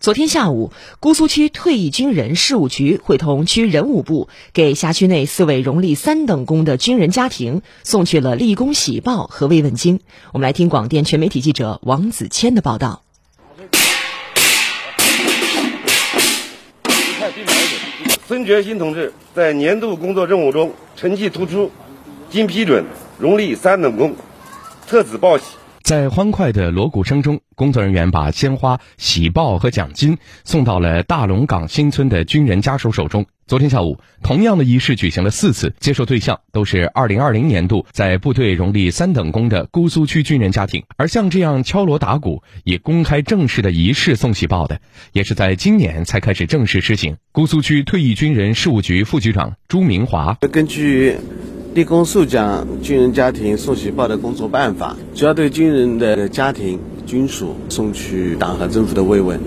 昨天下午，姑苏区退役军人事务局会同区人武部，给辖区内四位荣立三等功的军人家庭送去了立功喜报和慰问金。我们来听广电全媒体记者王子谦的报道。孙觉新同志在年度工作任务中成绩突出，经批准荣立三等功，特此报喜。在欢快的锣鼓声中，工作人员把鲜花、喜报和奖金送到了大龙岗新村的军人家属手中。昨天下午，同样的仪式举行了四次，接受对象都是2020年度在部队荣立三等功的姑苏区军人家庭。而像这样敲锣打鼓、以公开正式的仪式送喜报的，也是在今年才开始正式实行。姑苏区退役军人事务局副局长朱明华根据。立功受奖军人家庭送喜报的工作办法，主要对军人的家庭、军属送去党和政府的慰问。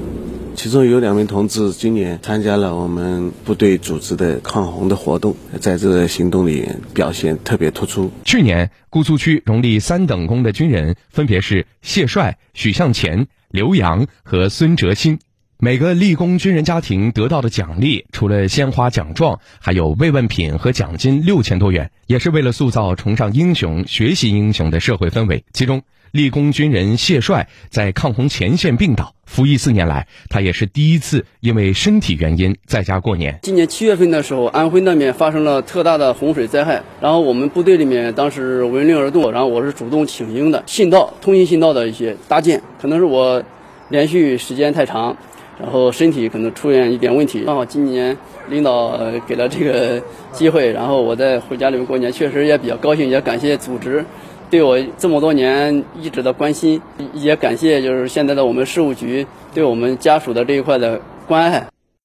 其中有两名同志今年参加了我们部队组织的抗洪的活动，在这个行动里表现特别突出。去年，姑苏区荣立三等功的军人分别是谢帅、许向前、刘洋和孙哲新。每个立功军人家庭得到的奖励，除了鲜花奖状，还有慰问品和奖金六千多元，也是为了塑造崇尚英雄、学习英雄的社会氛围。其中，立功军人谢帅在抗洪前线病倒，服役四年来，他也是第一次因为身体原因在家过年。今年七月份的时候，安徽那边发生了特大的洪水灾害，然后我们部队里面当时闻令而动，然后我是主动请缨的，信道、通信信道的一些搭建，可能是我连续时间太长。然后身体可能出现一点问题，刚好今年领导给了这个机会，然后我在回家里面过年，确实也比较高兴，也感谢组织对我这么多年一直的关心，也感谢就是现在的我们事务局对我们家属的这一块的关爱。